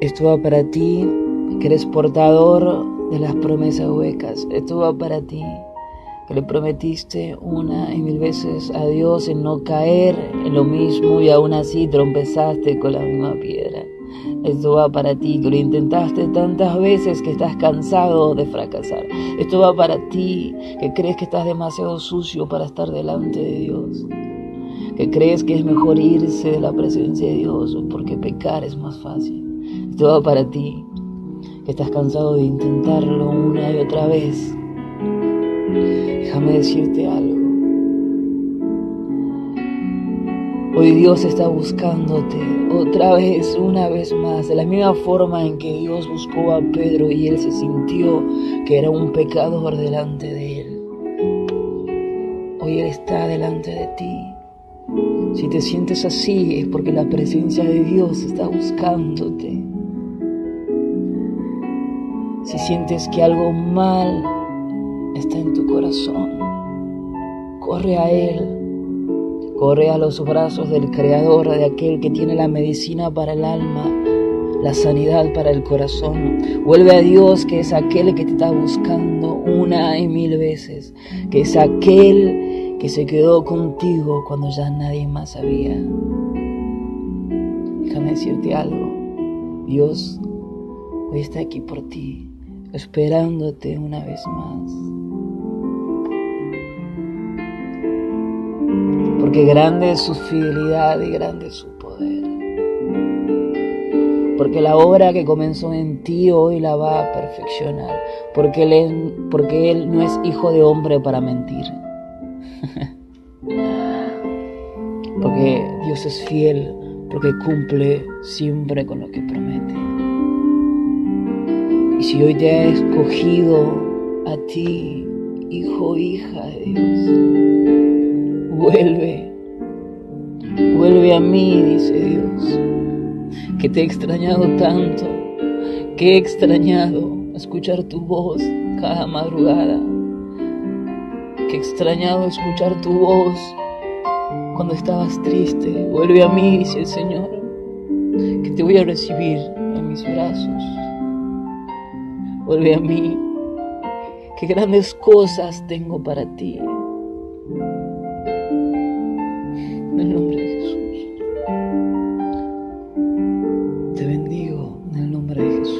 Esto va para ti, que eres portador de las promesas huecas. Esto va para ti, que le prometiste una y mil veces a Dios en no caer en lo mismo y aún así trompezaste con la misma piedra. Esto va para ti, que lo intentaste tantas veces que estás cansado de fracasar. Esto va para ti, que crees que estás demasiado sucio para estar delante de Dios. Que crees que es mejor irse de la presencia de Dios porque pecar es más fácil. Esto va para ti, que estás cansado de intentarlo una y otra vez. Déjame decirte algo. Hoy Dios está buscándote otra vez, una vez más, de la misma forma en que Dios buscó a Pedro y él se sintió que era un pecador delante de él. Hoy Él está delante de ti. Si te sientes así es porque la presencia de Dios está buscándote. Si sientes que algo mal está en tu corazón, corre a Él Corre a los brazos del Creador, de aquel que tiene la medicina para el alma, la sanidad para el corazón. Vuelve a Dios, que es aquel que te está buscando una y mil veces, que es aquel que se quedó contigo cuando ya nadie más sabía. Déjame decirte algo. Dios hoy está aquí por ti, esperándote una vez más. porque grande es su fidelidad y grande es su poder. Porque la obra que comenzó en ti hoy la va a perfeccionar, porque él, porque él no es hijo de hombre para mentir. porque Dios es fiel, porque cumple siempre con lo que promete. Y si hoy te ha escogido a ti, hijo, hija de Dios, Vuelve, vuelve a mí, dice Dios, que te he extrañado tanto, que he extrañado escuchar tu voz cada madrugada, que extrañado escuchar tu voz cuando estabas triste. Vuelve a mí, dice el Señor, que te voy a recibir en mis brazos. Vuelve a mí, que grandes cosas tengo para ti. En el nombre de Jesús. Te bendigo en el nombre de Jesús.